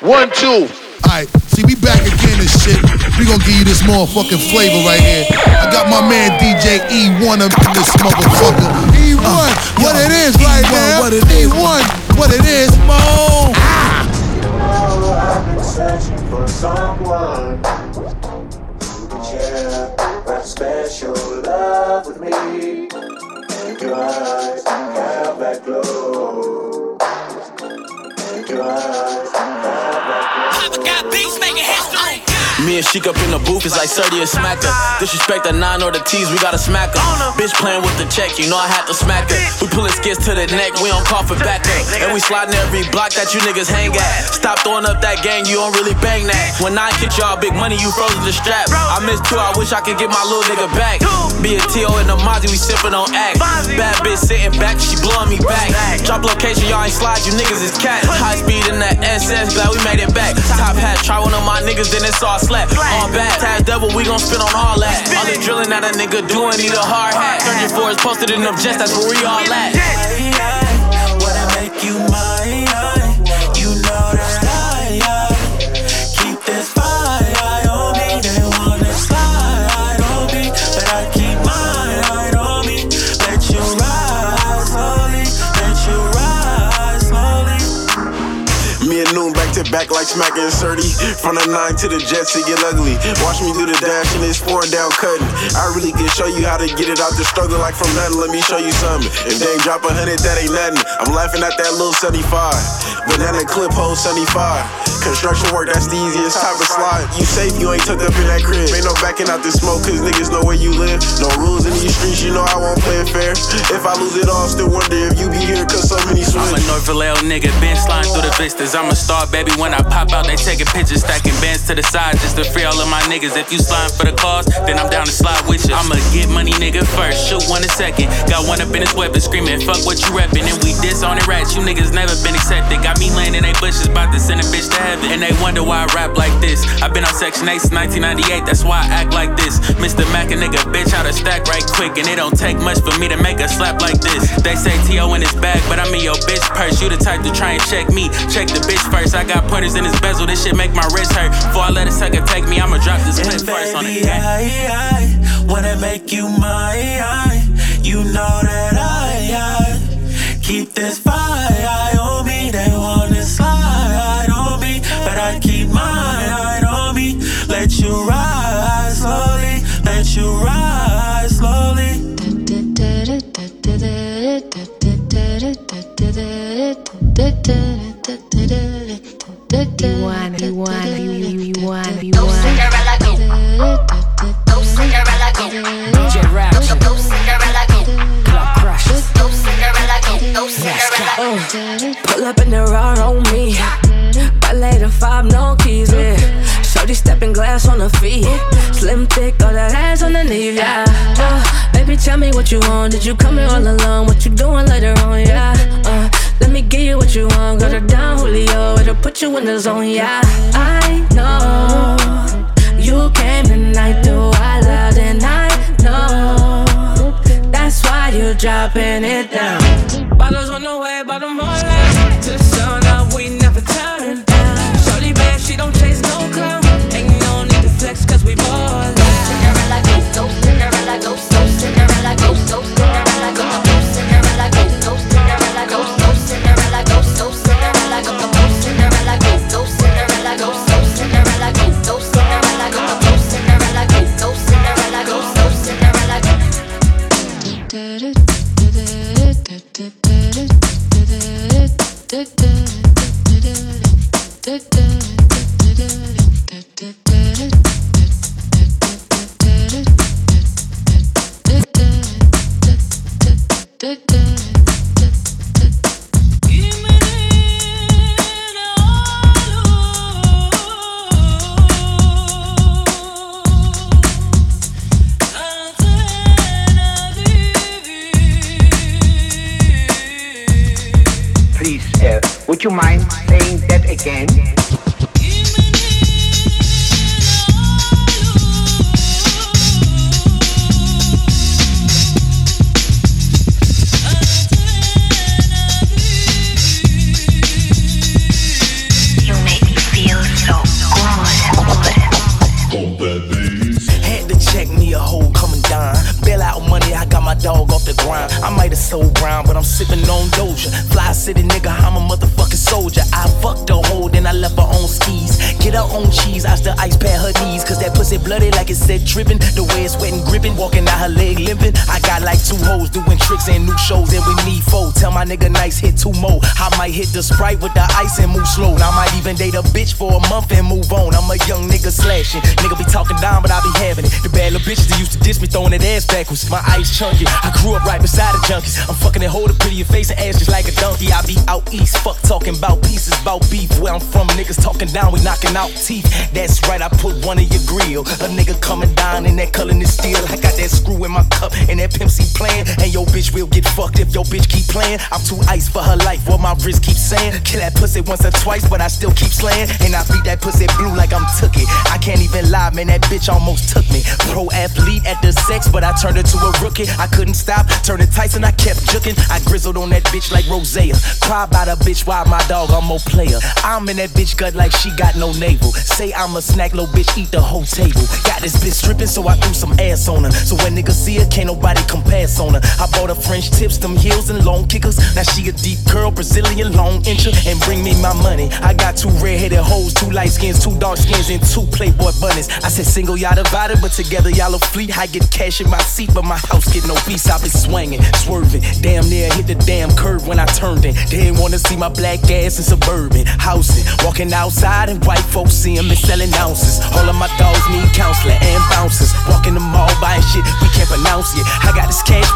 One, two. Alright, see, we back again and shit. We gonna give you this motherfucking flavor right here. I got my man DJ E1 up in this motherfucker. E1, uh, what yo, it is E1, right now. What it is. E1, what it is, Mo. Ah. You know I've been searching for someone who can share that special love with me. And your eyes have that glow. And your eyes have that glow. Got beats making history. Me and Sheik up in the booth is like 30 and smack her. Disrespect the nine or the T's, we gotta smack her. Bitch playing with the check, you know I had to smack her. We pulling skits to the neck, we don't call for backup. And we sliding every block that you niggas hang at. Stop throwing up that gang, you don't really bang that. When I get y'all big money, you frozen the strap. I miss two, I wish I could get my little nigga back. Be a T.O. in the Mozzie, we sippin' on act. Bad bitch sitting back, she blowin' me back. Drop location, y'all ain't slide, you niggas is cat. High speed in that SS, glad we made it back. Top hat, try one of my niggas, then it's all slap. On back, tag devil, we gon' spin on all that. All the drillin' that a nigga doin' need a hard hat. 34 is posted in them jets, that's where we all at. Wanna make you mine? Back to like smacking 30. From the nine to the jets, it get ugly. Watch me do the dash and it's four down cutting. I really can show you how to get it out the struggle like from nothing. Let me show you something. If they ain't drop a hundred, that ain't nothing. I'm laughing at that little 75. Banana clip hole 75. Construction work, that's the easiest type of slide. You safe, you ain't tucked up in that crib. Ain't no backing out this smoke, cause niggas know where you live. No rules in these streets, you know I won't play it fair. If I lose it all, still wonder if you be here, cause so many swim. I'm a North Vallejo nigga, been sliding through the vistas. I'm a star, baby. When I pop out, they taking pictures, stacking bands to the side just to free all of my niggas. If you sliding for the cause, then I'm down to slide with you. I'ma get money, nigga, first. Shoot one a second. Got one up in his weapon, screaming, fuck what you reppin'. And we diss on it rats. You niggas never been accepted. Got me laying in they bushes, about to send a bitch to heaven. And they wonder why I rap like this. I've been on Section 8 since 1998, that's why I act like this. Mr. Mac, a nigga, bitch, how to stack right quick. And it don't take much for me to make a slap like this. They say T.O. in his bag, but I'm in your bitch purse. You the type to try and check me. Check the bitch first. I got pointers in his bezel, this shit make my wrist hurt. Before I let a sucker take me, I'ma drop this clip first on the game. I, I wanna make you my, mine. You know that I, I keep this fire What you doing later on, yeah? Uh, let me give you what you want. Got her down, Julio. It'll put you in the zone, yeah. I know you came tonight, do I love and I know that's why you dropping it down. Bottles on the way, bottom all money so brown, but I'm sipping on Doja. Fly city nigga, I'm a motherfucking soldier. I fucked the hoe, then I left her on skis. Get her on cheese, I still ice pad her knees. Cause that pussy bloody like it said dripping. The way it's wet and gripping, walking out her leg limping. I got like two hoes doing tricks and new shows, and we need four. Tell my nigga nice hit two more. I might hit the sprite with the ice and move slow. And I might even date a bitch for a month and move on. I'm a young nigga slashing. Nigga be talking down, but I be having it. The bad little bitches that used to diss me, throwing that ass backwards. My ice chunky. I grew up right beside the junkies. I'm fucking and hold a pretty face and ass just like a donkey. I be out east, fuck talking about pieces, about beef. Where I'm from, niggas talking down, we knocking out teeth. That's right, I put one in your grill. A nigga coming down in that color is steel. I got that screw in my cup and that Pimp C playing. And your bitch will get fucked if your bitch keep playing. I'm too ice for her life, what my wrist keeps saying. Kill that pussy once or twice, but I still keep slaying. And I beat that pussy blue like I'm took it. I can't even lie, man, that bitch almost took me. Pro athlete at the sex, but I turned her to a rookie. I couldn't stop, turning Tyson, I kept juking. I grizzled on that bitch like Rosea. Cry about a bitch, why my dog, I'm more player. I'm in that bitch gut like she got no navel. Say I'm a snack, little bitch, eat the whole table. Got this bitch stripping, so I threw some ass on her. So when niggas see her, can't nobody come pass on her. I bought her French tips, them heels and long kickers. Now she a deep curl, Brazilian long incher, and bring me my money. I got two red-headed hoes, two light skins, two dark skins, and two Playboy bunnies. I said single, y'all divided, but together y'all a fleet. I get cash in my seat, but my house get no peace. I been swinging, swerving, damn near hit the damn curve when I turned in. They ain't wanna see my black ass in suburban housing. Walking outside and white folks see 'em and selling ounces. All of my dogs need counseling and bouncers. Walking the mall buying shit we can't pronounce yet. I got this cash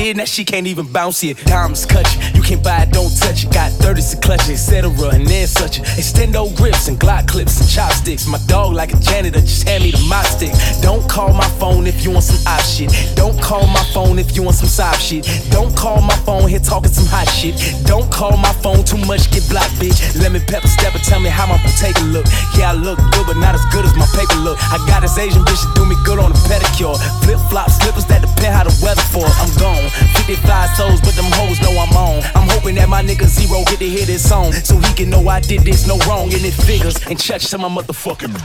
got that she can't even bounce it. Diamonds cut you, you can't buy it, don't touch it. Got 30s to clutch it, etc. And then such it. Extendo grips and Glock clips and chopsticks. My dog like a janitor, just hand me the mop stick. Don't call my phone if you want some op shit. Don't call my phone if you want some sob shit. Don't call my phone here talking some hot shit. Don't call my phone too much, get blocked, bitch. Lemon pepper stepper, tell me how my a look. Yeah, I look good, but not as good as my paper look. I got this Asian bitch that do me good on a pedicure. Flip flop slippers that depend how the weather to hear this song so he can know I did this no wrong and it figures and touch to my motherfucking.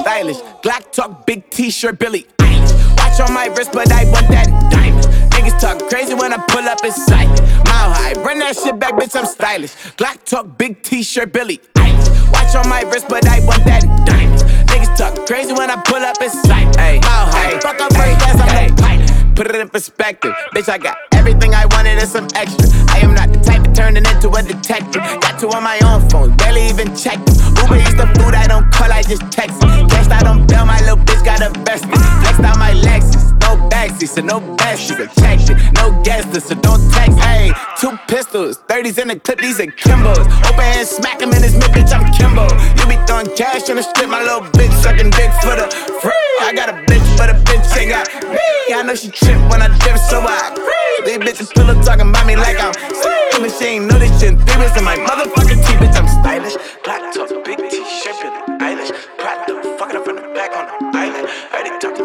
Stylish. Glock talk, big t-shirt, Billie. Watch on my wrist, but I that shit back, bitch, I'm stylish. Glock talk, big t-shirt, Billie. Eilish. Watch on my wrist, but I want that diamond. Niggas talk crazy when I pull up in sight. Mile high, fuck up first class, I'm the pilot. Put it in perspective, bitch. I got everything I wanted and some extra. I am not the type of turning into a detective. Got two on my own phone, barely even them. Uber eats the food I don't call, I just text it. Guessed I don't bail, my little bitch got a vested. Flexed out my no backseat, so no besties. Protection, no list, so don't text. Hey, two pistols, 30s in the clip, these are Kimbos. Open hand, smack him in his mid, bitch, I'm Kimbo. You be throwing cash on the strip, my little bitch sucking dick for the free. I got a bitch, but a bitch ain't got me. I know she trip when I dip, so I agree. These bitches still up talking about me like I'm sweet. And she ain't know this shit. Three in my motherfucking teeth, bitch, I'm stylish. Black top, big t-shirt, Billie Eilish. Prada, fucking up from the back on the island. Heard it talking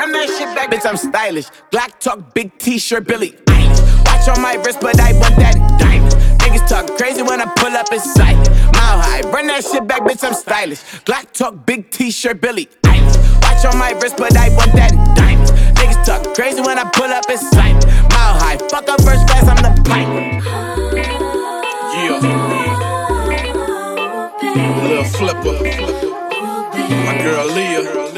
Run that shit back, bitch, I'm stylish. Black talk, big t-shirt, Billie. Eilish. Watch on my wrist, but I want that diamond. Niggas talk crazy when I pull up in sight. Mile high, run that shit back, bitch, I'm stylish. Glock talk, big t-shirt, Billie. Eilish. Watch on my wrist, but I want that diamond. Niggas talk crazy when I pull up in sight. Mile high, fuck up first class, I'm the pilot. Yeah. Little flipper. My girl Leah.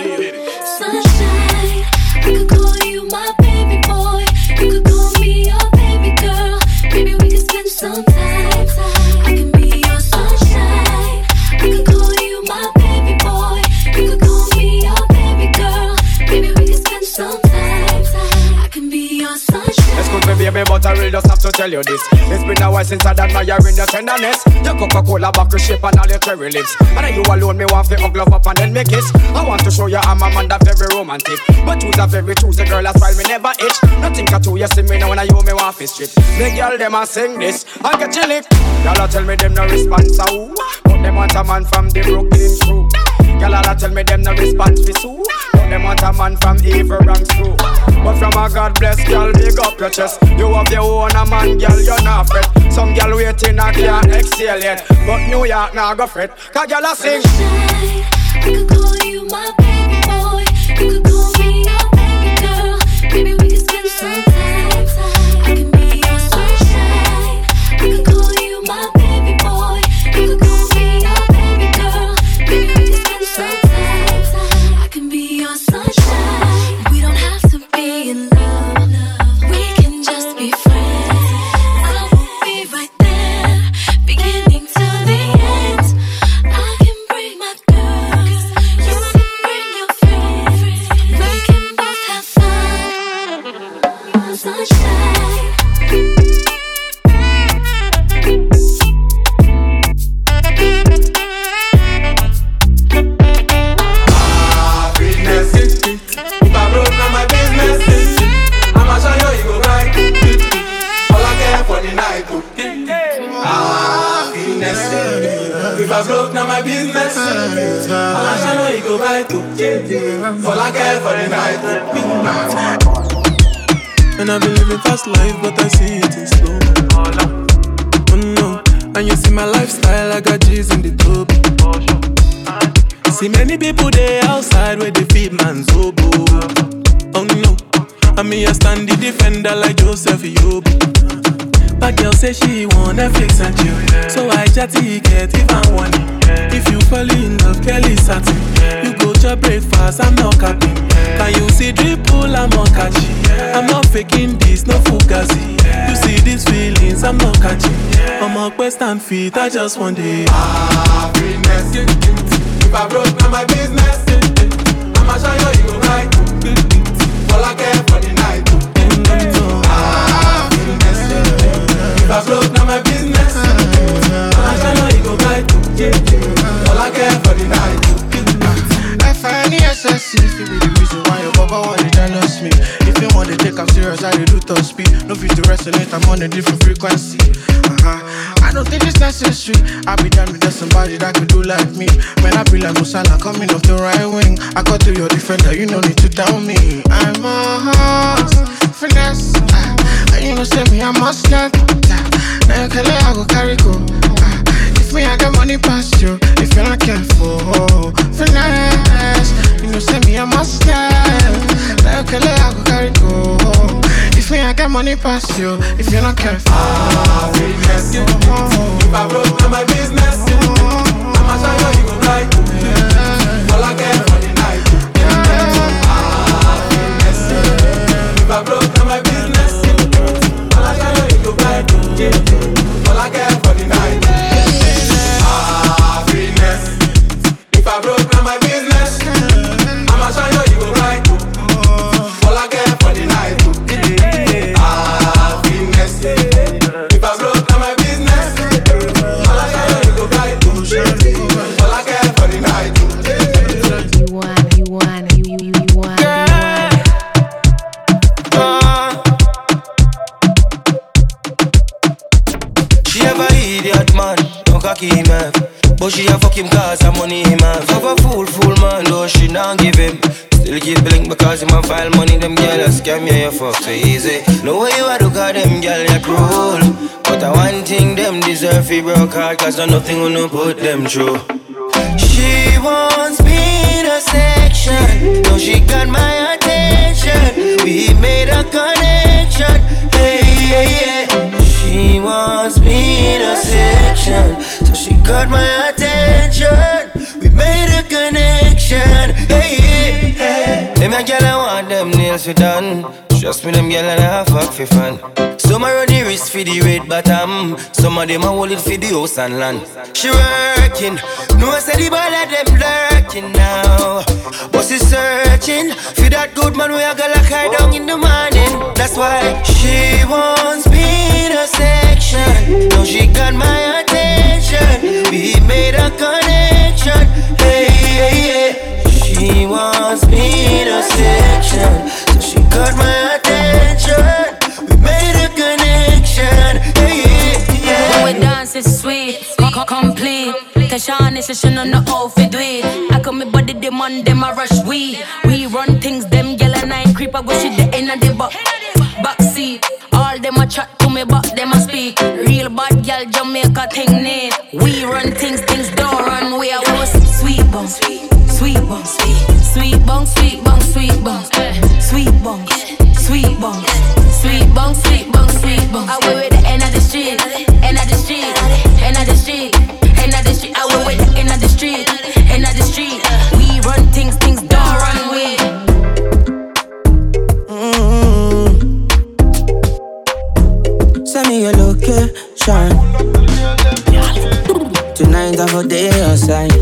To tell you this. It's been a while since I done my in your tenderness. Your Coca-Cola bottle shape and all your cherry lips. And then you alone, me want to hug love up and then make kiss. I want to show you I'm a man that very romantic. But choose a very choosy girl, that's why me never itch. Nothing at you see me now when I you me want to strip. The girl them a sing this, I get you lick. Y'all tell me them no response, so but them want a man from the Brooklyn crew. Y'all all tell me them no response Sue But them want a man from evil ranks too But from a God bless girl, big your You have your own a man, girl, you're not fret. Some girl waiting and can't exhale yet. But New York now go fret. Cause girl a sing. I could call you my baby boy. You could call me go right. I care for the night. And I've been living fast life, but I see it in slow. Oh no, oh, and you see my lifestyle, I got G's in the tub. See many people there outside where they feed man's oboe. Oh no, I mean I stand the defender like Joseph Yobo. But girl say she want Netflix and chill, so I chatty get even one. If you fall in love, Kelly satin. You go to breakfast, I'm not capping. Can you see dripple? I'm not catching. I'm not faking this, no fugazi. You see these feelings, I'm not catching. I'm a quest and feet, I just want it. Happiness. If I broke now my business, I'ma show you right. All I care for the night. Mm-hmm. I broke now my business, I'ma show you you go right. All I care for the night. F-I-N-E-S-S-E If you be the reason why your papa want to jealous me. If you want to take am serious, I do top speed. No fit to resonate, I'm on a different frequency. Uh-huh. I don't think it's necessary. I be down with somebody that could do like me. When I be like Musala coming off the right wing I got to your defender, you no need to down me. I'm a horse, finesse. Uh, you know say me, I must not uh, Now you can let I go carry go. Uh, If me, I got money past you If you're not careful, finesse. You know say me, I must have Now you can let I go carry go. If me, I got money past you If you're not careful. Happiness. If I broke now my business, I'ma him have. But she a fuck him cause her money him eh. have. Have a fool, fool man, though she not give him. Still keep blink because him a file money, them girl a scam you, you fuck so easy. No way you a do cause them girl you cruel. But I one thing them deserve fi broke heart cause no nothing gonna put them through. She wants me in a section. No, she got my attention. We made a connection. Got my attention. We made a connection. Hey, yeah, yeah. Them a gyal I want them nails fi done. Trust me, them gyal and I fuck fi fun. Some a run the wrist fi the red bottom. Some of them a hold it fi the house and land. She working. No, I say the ball of them lurking now. But she searching for that good man we a go lock her down in the morning. That's why she wants me in a section. Now she got my session on the outfit it. I come me body them on them a rush we. We run things them gyal and I creep. I go shit the end of the back back seat. All them a chat to me, but them a speak. Real bad gyal Jamaica thing name. We run things, things don't run. We are was sweet bong, sweet bong, sweet bong, sweet bong, sweet bong, eh. sweet bong, sweet bong, sweet bong, sweet bong, sweet bong. I with the end of the street, end of the street, end of the street, end of the street. I went with the end of the street, end of the street. We run things, things don't run. We. Send me your location. Tonight I go day outside.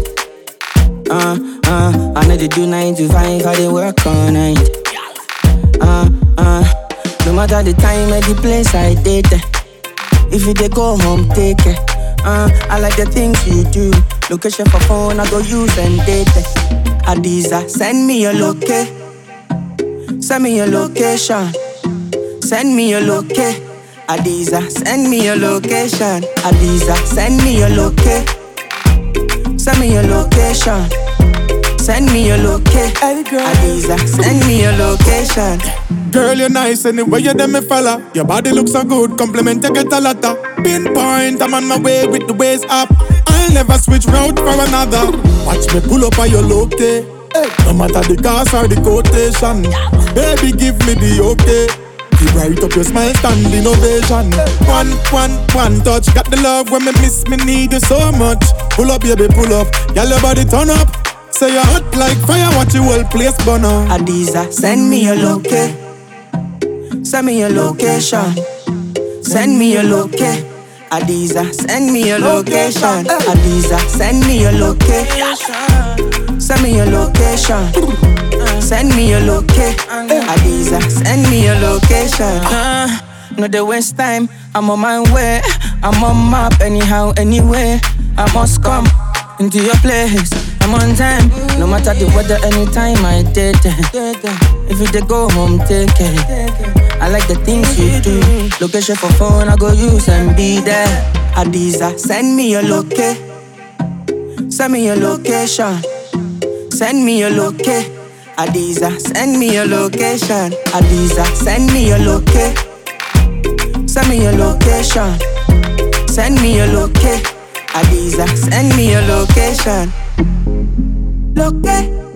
Uh, uh, I know they do 9 to 5, I they work all night. Uh, uh, no matter the time and the place I did. If you they go home, take it. Uh, I like the things you do. Location for phone, I go use and date. Adiza, send me your location. Send me your location. Send me your location. Adiza, send me your location. Adiza, send me your location. Send me your location. Send me your location. Adiza, send me your location. Girl, you're nice anyway, you them me fella. Your body looks so good, compliment you get a lot of. Pinpoint, I'm on my way with the waist up. I'll never switch route for another. Watch me pull up on your loke. Eh. Hey, no matter the cost or the quotation. Baby, give me the okay. Keep right up your smile, standing ovation. One, one, one touch. Got the love when me miss me, need you so much. Pull up, baby, pull up. Girl, your body turn up. Say you're hot like fire, watch your whole place burn up. Adiza, send me your location. Eh. Send me your location. Send me your location. Adiza, send me your location. Adiza, send me your location. Send me your location. Send me your location. Adiza, send me your location. Uh, no the waste time. I'm on my way. I'm on map anyhow, anyway. I must come into your place. I'm on time. No matter the weather, anytime I did. If you go home, take it. Like the things you do. Location for phone, I go use and be there. Adiza, send me your location. Send me your location. Send me your location. Adiza, send me your location. Adiza, send me your location. Send me your location. Send me your location. Adiza, send me your location. Location.